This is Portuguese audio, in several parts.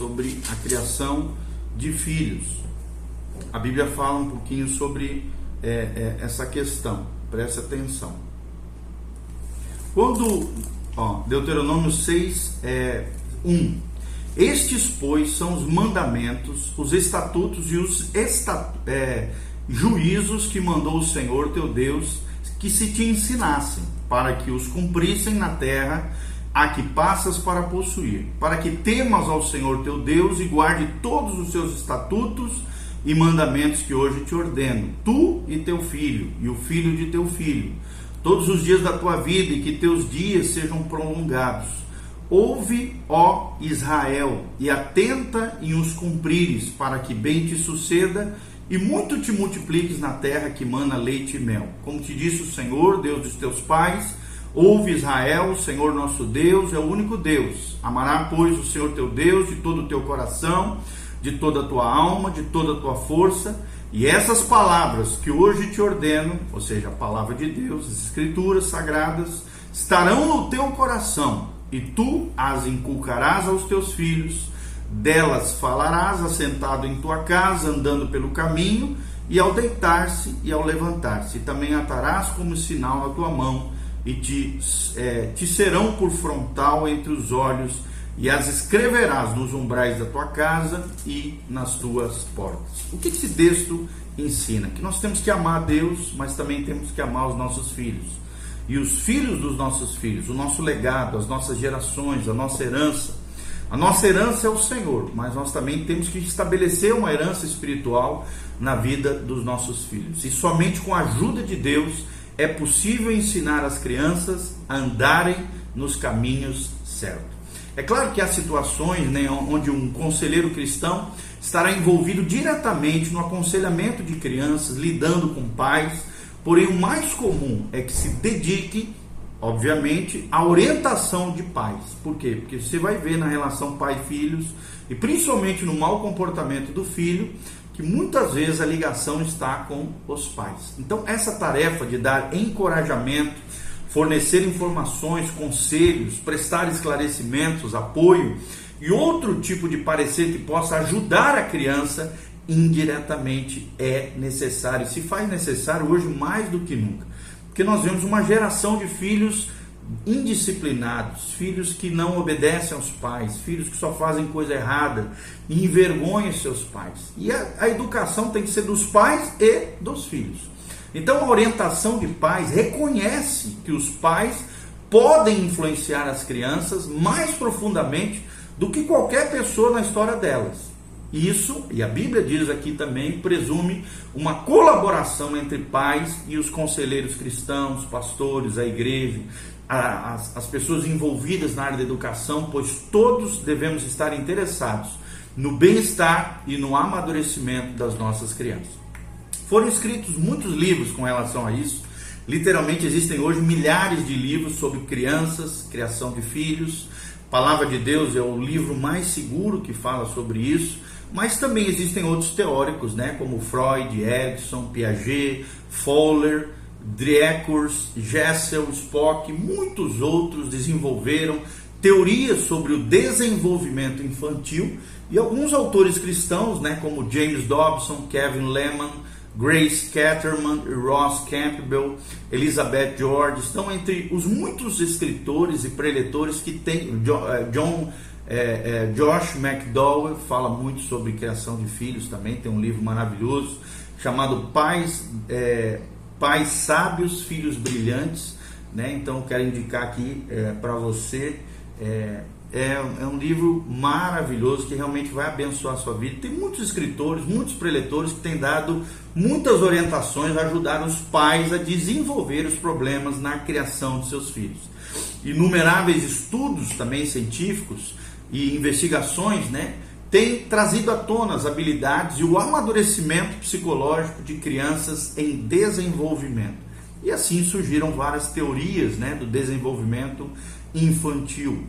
sobre a criação de filhos. A Bíblia fala um pouquinho sobre é, é, essa questão, preste atenção. Quando, ó, Deuteronômio 6, é, 1. Estes, pois, são os mandamentos, os estatutos e os é, juízos que mandou o Senhor teu Deus que se te ensinassem, para que os cumprissem na terra a que passas para possuir, para que temas ao Senhor teu Deus e guarde todos os seus estatutos e mandamentos que hoje te ordeno, tu e teu filho, e o filho de teu filho, todos os dias da tua vida, e que teus dias sejam prolongados. Ouve, ó Israel, e atenta em os cumprires, para que bem te suceda e muito te multipliques na terra que mana leite e mel. Como te disse o Senhor, Deus dos teus pais, Ouve Israel, o Senhor nosso Deus é o único Deus. Amará, pois, o Senhor teu Deus de todo o teu coração, de toda a tua alma, de toda a tua força. E essas palavras que hoje te ordeno, ou seja, a palavra de Deus, as escrituras sagradas, estarão no teu coração, e tu as inculcarás aos teus filhos. Delas falarás assentado em tua casa, andando pelo caminho, e ao deitar-se e ao levantar-se. Também atarás como sinal na tua mão e te, é, te serão por frontal entre os olhos, e as escreverás nos umbrais da tua casa e nas tuas portas. O que esse texto ensina? Que nós temos que amar a Deus, mas também temos que amar os nossos filhos. E os filhos dos nossos filhos, o nosso legado, as nossas gerações, a nossa herança. A nossa herança é o Senhor, mas nós também temos que estabelecer uma herança espiritual na vida dos nossos filhos. E somente com a ajuda de Deus é possível ensinar as crianças a andarem nos caminhos certos. É claro que há situações né, onde um conselheiro cristão estará envolvido diretamente no aconselhamento de crianças, lidando com pais, porém o mais comum é que se dedique, obviamente, à orientação de pais. Por quê? Porque você vai ver na relação pai-filhos, e principalmente no mau comportamento do filho, que muitas vezes a ligação está com os pais. Então, essa tarefa de dar encorajamento, fornecer informações, conselhos, prestar esclarecimentos, apoio e outro tipo de parecer que possa ajudar a criança indiretamente é necessário. Se faz necessário hoje mais do que nunca. Porque nós vemos uma geração de filhos indisciplinados, filhos que não obedecem aos pais, filhos que só fazem coisa errada e envergonham seus pais. E a, a, educação tem que ser dos pais e dos filhos. Então a orientação de pais reconhece que os pais podem influenciar as crianças mais profundamente do que qualquer pessoa na história delas. Isso, e a Bíblia diz aqui também, presume uma colaboração entre pais e os conselheiros cristãos, pastores, a igreja, as, as pessoas envolvidas na área da educação, pois todos devemos estar interessados no bem-estar e no amadurecimento das nossas crianças. Foram escritos muitos livros com relação a isso. Literalmente existem hoje milhares de livros sobre crianças, criação de filhos. Palavra de Deus é o livro mais seguro que fala sobre isso. Mas também existem outros teóricos, né, como Freud, Erickson, Piaget, Fowler, Driekurs, Jessel, Spock, muitos outros desenvolveram teorias sobre o desenvolvimento infantil e alguns autores cristãos, né, como James Dobson, Kevin Lehman, Grace Catterman e Ross Campbell, Elizabeth George, estão entre os muitos escritores e preletores que tem. John é, é, Josh McDowell fala muito sobre criação de filhos também, tem um livro maravilhoso chamado Pais é, Pais sábios, filhos brilhantes. Né? Então, quero indicar aqui é, para você. É, é, é, um livro maravilhoso que realmente vai abençoar a sua vida. Tem muitos escritores, muitos preletores que têm dado muitas orientações, ajudar os pais a desenvolver os problemas na criação de seus filhos. Inumeráveis estudos também científicos e investigações, né? Tem trazido à tona as habilidades e o amadurecimento psicológico de crianças em desenvolvimento. E assim surgiram várias teorias né, do desenvolvimento infantil.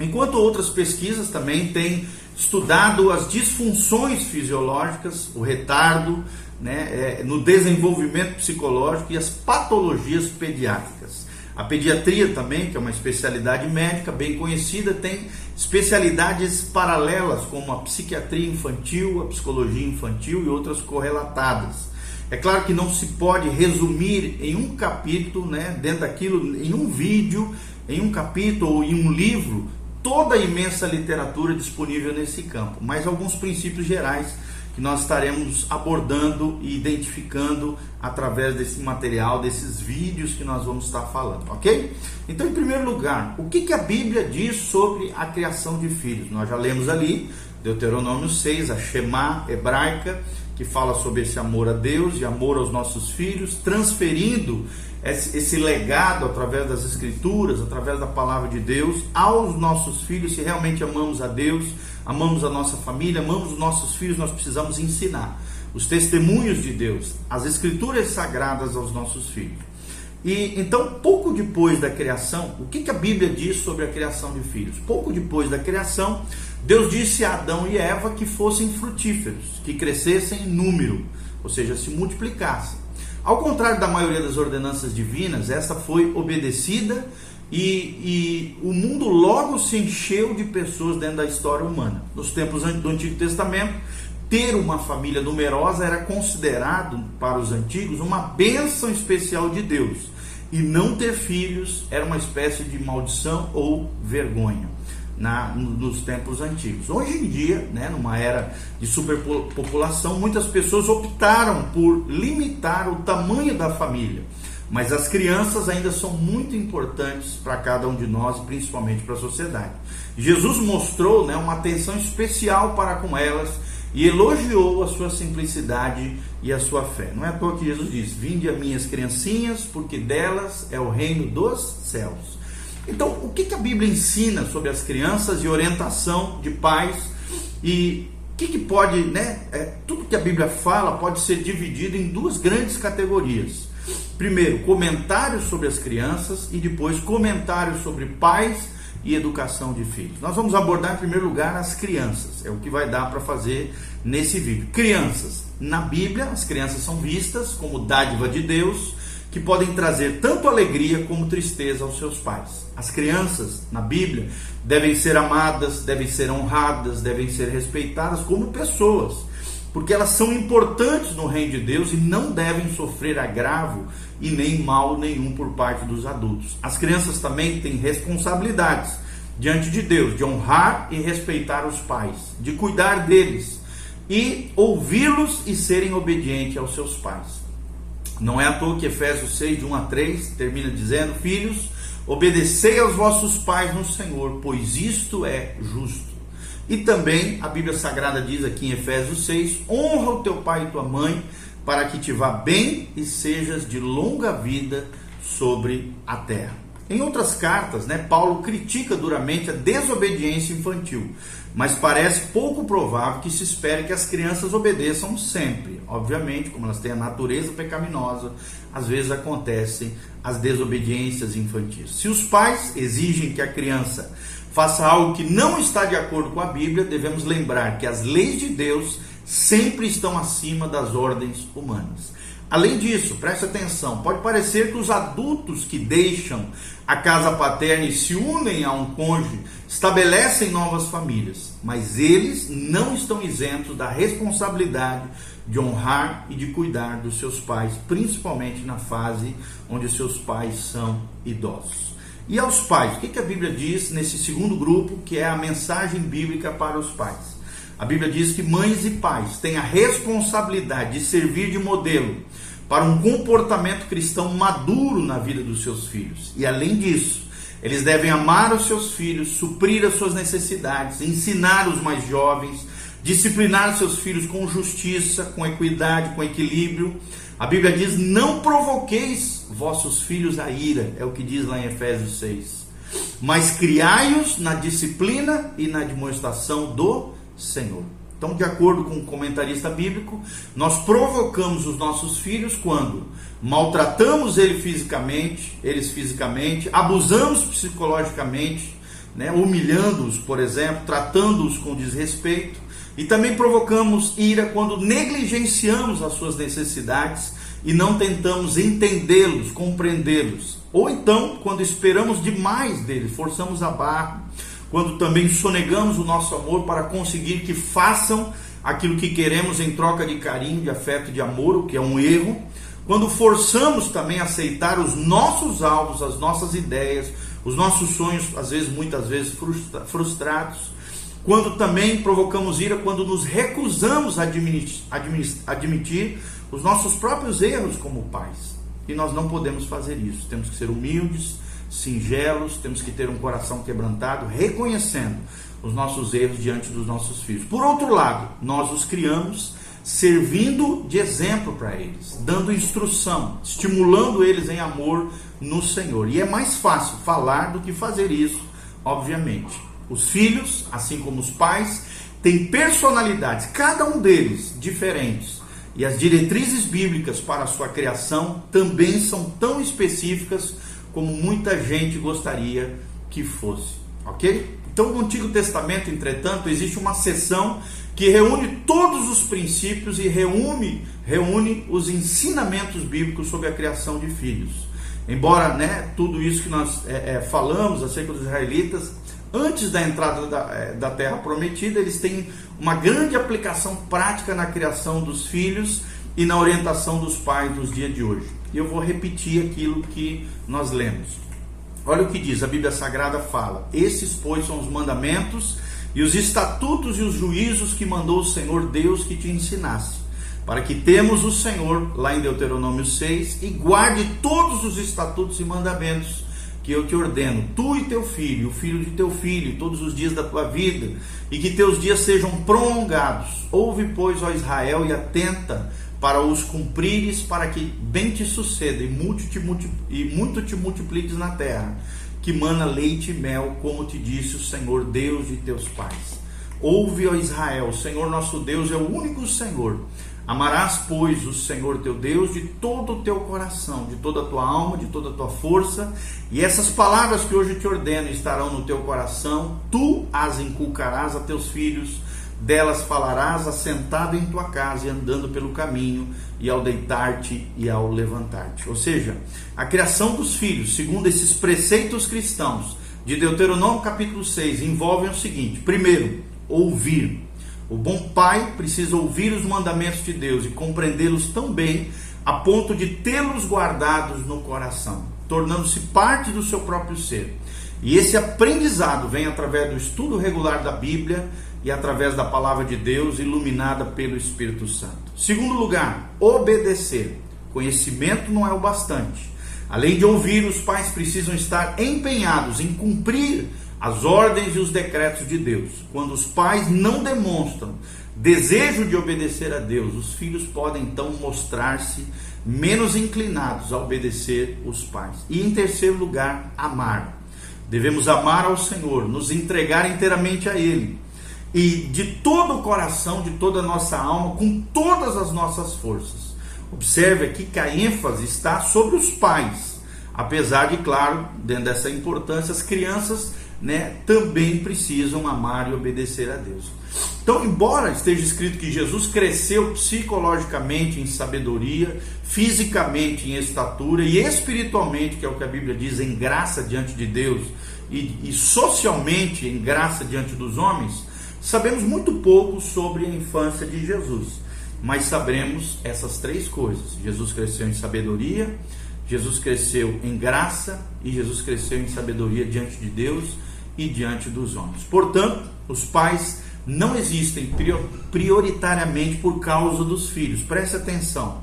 Enquanto outras pesquisas também têm estudado as disfunções fisiológicas, o retardo né, é, no desenvolvimento psicológico e as patologias pediátricas. A pediatria também, que é uma especialidade médica bem conhecida, tem especialidades paralelas como a psiquiatria infantil, a psicologia infantil e outras correlatadas. É claro que não se pode resumir em um capítulo, né, dentro daquilo, em um vídeo, em um capítulo ou em um livro, toda a imensa literatura disponível nesse campo, mas alguns princípios gerais que nós estaremos abordando e identificando através desse material, desses vídeos que nós vamos estar falando, ok? Então, em primeiro lugar, o que, que a Bíblia diz sobre a criação de filhos? Nós já lemos ali, Deuteronômio 6, a Shema hebraica, que fala sobre esse amor a Deus e amor aos nossos filhos, transferindo esse legado através das Escrituras, através da palavra de Deus, aos nossos filhos, se realmente amamos a Deus, amamos a nossa família, amamos os nossos filhos, nós precisamos ensinar os testemunhos de Deus, as Escrituras sagradas aos nossos filhos. E então, pouco depois da criação, o que, que a Bíblia diz sobre a criação de filhos? Pouco depois da criação, Deus disse a Adão e Eva que fossem frutíferos, que crescessem em número, ou seja, se multiplicassem. Ao contrário da maioria das ordenanças divinas, essa foi obedecida e, e, o mundo logo se encheu de pessoas dentro da história humana. Nos tempos do Antigo Testamento, ter uma família numerosa era considerado para os antigos uma bênção especial de Deus. E não ter filhos era uma espécie de maldição ou vergonha na, nos tempos antigos. Hoje em dia, né, numa era de superpopulação, muitas pessoas optaram por limitar o tamanho da família. Mas as crianças ainda são muito importantes para cada um de nós, principalmente para a sociedade. Jesus mostrou né, uma atenção especial para com elas e elogiou a sua simplicidade e a sua fé. Não é à toa que Jesus diz: Vinde a minhas criancinhas, porque delas é o reino dos céus. Então, o que, que a Bíblia ensina sobre as crianças e orientação de pais e o que, que pode, né? É, tudo que a Bíblia fala pode ser dividido em duas grandes categorias. Primeiro, comentários sobre as crianças e depois comentários sobre pais e educação de filhos. Nós vamos abordar em primeiro lugar as crianças, é o que vai dar para fazer nesse vídeo. Crianças, na Bíblia, as crianças são vistas como dádiva de Deus que podem trazer tanto alegria como tristeza aos seus pais. As crianças, na Bíblia, devem ser amadas, devem ser honradas, devem ser respeitadas como pessoas, porque elas são importantes no reino de Deus e não devem sofrer agravo e nem mal nenhum por parte dos adultos. As crianças também têm responsabilidades diante de Deus de honrar e respeitar os pais, de cuidar deles e ouvi-los e serem obedientes aos seus pais. Não é à toa que Efésios 6, de 1 a 3, termina dizendo: Filhos, obedecei aos vossos pais no Senhor, pois isto é justo. E também a Bíblia Sagrada diz aqui em Efésios 6: Honra o teu pai e tua mãe, para que te vá bem e sejas de longa vida sobre a terra. Em outras cartas, né, Paulo critica duramente a desobediência infantil, mas parece pouco provável que se espere que as crianças obedeçam sempre. Obviamente, como elas têm a natureza pecaminosa, às vezes acontecem as desobediências infantis. Se os pais exigem que a criança faça algo que não está de acordo com a Bíblia, devemos lembrar que as leis de Deus sempre estão acima das ordens humanas. Além disso, preste atenção, pode parecer que os adultos que deixam a casa paterna e se unem a um cônjuge estabelecem novas famílias, mas eles não estão isentos da responsabilidade de honrar e de cuidar dos seus pais, principalmente na fase onde seus pais são idosos. E aos pais, o que a Bíblia diz nesse segundo grupo, que é a mensagem bíblica para os pais? A Bíblia diz que mães e pais têm a responsabilidade de servir de modelo para um comportamento cristão maduro na vida dos seus filhos. E além disso, eles devem amar os seus filhos, suprir as suas necessidades, ensinar os mais jovens, disciplinar seus filhos com justiça, com equidade, com equilíbrio. A Bíblia diz: Não provoqueis vossos filhos a ira, é o que diz lá em Efésios 6. Mas criai-os na disciplina e na demonstração do Senhor. Então, de acordo com o comentarista bíblico, nós provocamos os nossos filhos quando maltratamos ele fisicamente, eles fisicamente, abusamos psicologicamente, né, humilhando-os, por exemplo, tratando-os com desrespeito, e também provocamos ira quando negligenciamos as suas necessidades e não tentamos entendê-los, compreendê-los. Ou então, quando esperamos demais deles, forçamos a barra, quando também sonegamos o nosso amor para conseguir que façam aquilo que queremos em troca de carinho, de afeto, de amor, o que é um erro, quando forçamos também a aceitar os nossos alvos, as nossas ideias, os nossos sonhos, às vezes, muitas vezes frustrados, quando também provocamos ira, quando nos recusamos a admitir, admitir os nossos próprios erros como pais. E nós não podemos fazer isso. Temos que ser humildes, singelos, temos que ter um coração quebrantado, reconhecendo os nossos erros diante dos nossos filhos. Por outro lado, nós os criamos servindo de exemplo para eles, dando instrução, estimulando eles em amor no Senhor. E é mais fácil falar do que fazer isso, obviamente. Os filhos, assim como os pais, têm personalidades, cada um deles diferentes. E as diretrizes bíblicas para a sua criação também são tão específicas como muita gente gostaria que fosse. Ok? Então, no Antigo Testamento, entretanto, existe uma seção que reúne todos os princípios e reúne, reúne os ensinamentos bíblicos sobre a criação de filhos. Embora né, tudo isso que nós é, é, falamos acerca dos israelitas, antes da entrada da, é, da terra prometida, eles têm uma grande aplicação prática na criação dos filhos e na orientação dos pais dos dias de hoje. E eu vou repetir aquilo que nós lemos. Olha o que diz, a Bíblia Sagrada fala: Esses, pois, são os mandamentos e os estatutos e os juízos que mandou o Senhor Deus que te ensinasse, para que temos o Senhor, lá em Deuteronômio 6, e guarde todos os estatutos e mandamentos que eu te ordeno, tu e teu filho, o filho de teu filho, todos os dias da tua vida, e que teus dias sejam prolongados. Ouve, pois, ó Israel, e atenta para os cumprires, para que bem te suceda e muito te, e muito te multipliques na terra, que mana leite e mel, como te disse o Senhor Deus de teus pais. Ouve, ó Israel, o Senhor nosso Deus é o único Senhor. Amarás, pois, o Senhor teu Deus de todo o teu coração, de toda a tua alma, de toda a tua força, e essas palavras que hoje te ordeno estarão no teu coração, tu as inculcarás a teus filhos delas falarás assentado em tua casa e andando pelo caminho, e ao deitar-te e ao levantar-te. Ou seja, a criação dos filhos, segundo esses preceitos cristãos de Deuteronômio capítulo 6, envolve o seguinte: primeiro, ouvir. O bom pai precisa ouvir os mandamentos de Deus e compreendê-los tão bem a ponto de tê-los guardados no coração, tornando-se parte do seu próprio ser. E esse aprendizado vem através do estudo regular da Bíblia e através da palavra de Deus iluminada pelo Espírito Santo. Segundo lugar, obedecer. Conhecimento não é o bastante. Além de ouvir, os pais precisam estar empenhados em cumprir as ordens e os decretos de Deus. Quando os pais não demonstram desejo de obedecer a Deus, os filhos podem então mostrar-se menos inclinados a obedecer os pais. E em terceiro lugar, amar. Devemos amar ao Senhor, nos entregar inteiramente a Ele e de todo o coração, de toda a nossa alma, com todas as nossas forças. Observe aqui que a ênfase está sobre os pais, apesar de, claro, dentro dessa importância, as crianças né, também precisam amar e obedecer a Deus. Então, embora esteja escrito que Jesus cresceu psicologicamente em sabedoria, fisicamente em estatura e espiritualmente, que é o que a Bíblia diz, em graça diante de Deus e, e socialmente em graça diante dos homens, sabemos muito pouco sobre a infância de Jesus, mas sabemos essas três coisas: Jesus cresceu em sabedoria, Jesus cresceu em graça e Jesus cresceu em sabedoria diante de Deus e diante dos homens. Portanto, os pais não existem prioritariamente por causa dos filhos. Preste atenção.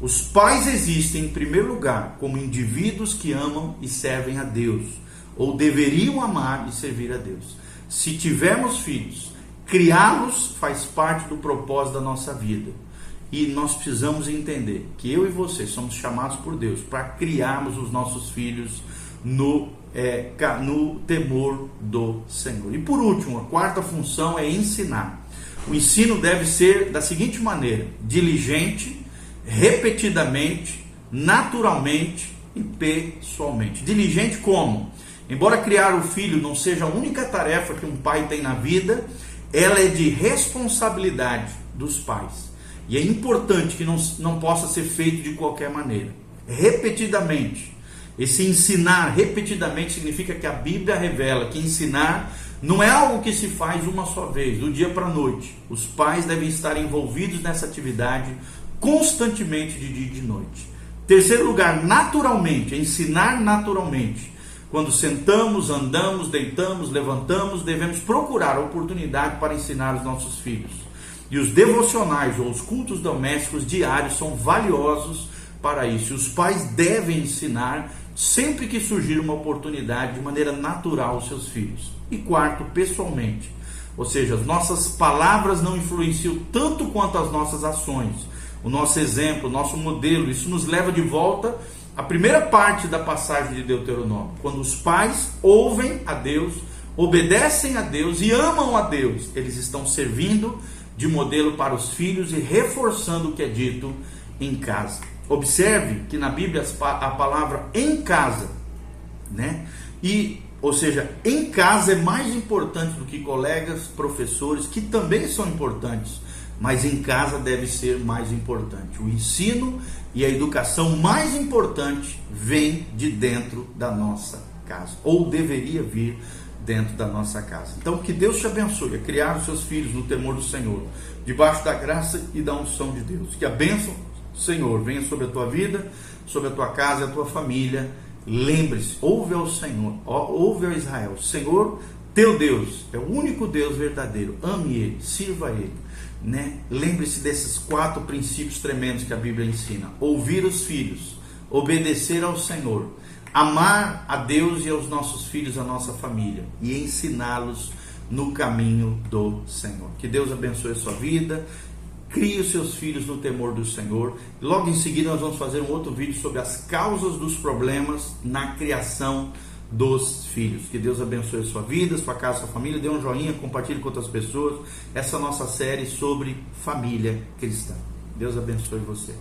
Os pais existem em primeiro lugar como indivíduos que amam e servem a Deus, ou deveriam amar e servir a Deus. Se tivermos filhos, criá-los faz parte do propósito da nossa vida. E nós precisamos entender que eu e você somos chamados por Deus para criarmos os nossos filhos no é, no temor do Senhor. E por último, a quarta função é ensinar. O ensino deve ser da seguinte maneira: diligente, repetidamente, naturalmente e pessoalmente. Diligente como? Embora criar o filho não seja a única tarefa que um pai tem na vida, ela é de responsabilidade dos pais. E é importante que não, não possa ser feito de qualquer maneira. Repetidamente, esse ensinar repetidamente significa que a Bíblia revela que ensinar Não é algo que se faz uma só vez, do dia para a noite. Os pais devem estar envolvidos nessa atividade constantemente de dia e de noite. Terceiro lugar, naturalmente, ensinar naturalmente. Quando sentamos, andamos, deitamos, levantamos, devemos procurar a oportunidade para ensinar os nossos filhos. E os devocionais ou os cultos domésticos diários são valiosos para isso. Os pais devem ensinar sempre que surgir uma oportunidade de maneira natural aos seus filhos. E quarto, pessoalmente. Ou seja, as nossas palavras não influenciam tanto quanto as nossas ações. O nosso exemplo, o nosso modelo, isso nos leva de volta à primeira parte da passagem de Deuteronômio, quando os pais ouvem a Deus, obedecem a Deus e amam a Deus, eles estão servindo de modelo para os filhos e reforçando o que é dito em casa. Observe que na Bíblia a palavra em casa, né? E, ou seja, em casa é mais importante do que colegas, professores, que também são importantes, mas em casa deve ser mais importante. O ensino e a educação mais importante vem de dentro da nossa casa, ou deveria vir dentro da nossa casa. Então, que Deus te abençoe a criar os seus filhos no temor do Senhor, debaixo da graça e da unção de Deus. Que a bênção Senhor venha sobre a tua vida, sobre a tua casa e a tua família. Lembre-se, ouve ao Senhor, ouve ao Israel. Senhor, teu Deus, é o único Deus verdadeiro. Ame Ele, sirva Ele. Né? Lembre-se desses quatro princípios tremendos que a Bíblia ensina: ouvir os filhos, obedecer ao Senhor amar a Deus e aos nossos filhos, a nossa família e ensiná-los no caminho do Senhor. Que Deus abençoe a sua vida. Crie os seus filhos no temor do Senhor. Logo em seguida, nós vamos fazer um outro vídeo sobre as causas dos problemas na criação dos filhos. Que Deus abençoe a sua vida, sua casa, sua família. Dê um joinha, compartilhe com outras pessoas essa nossa série sobre família cristã. Deus abençoe você.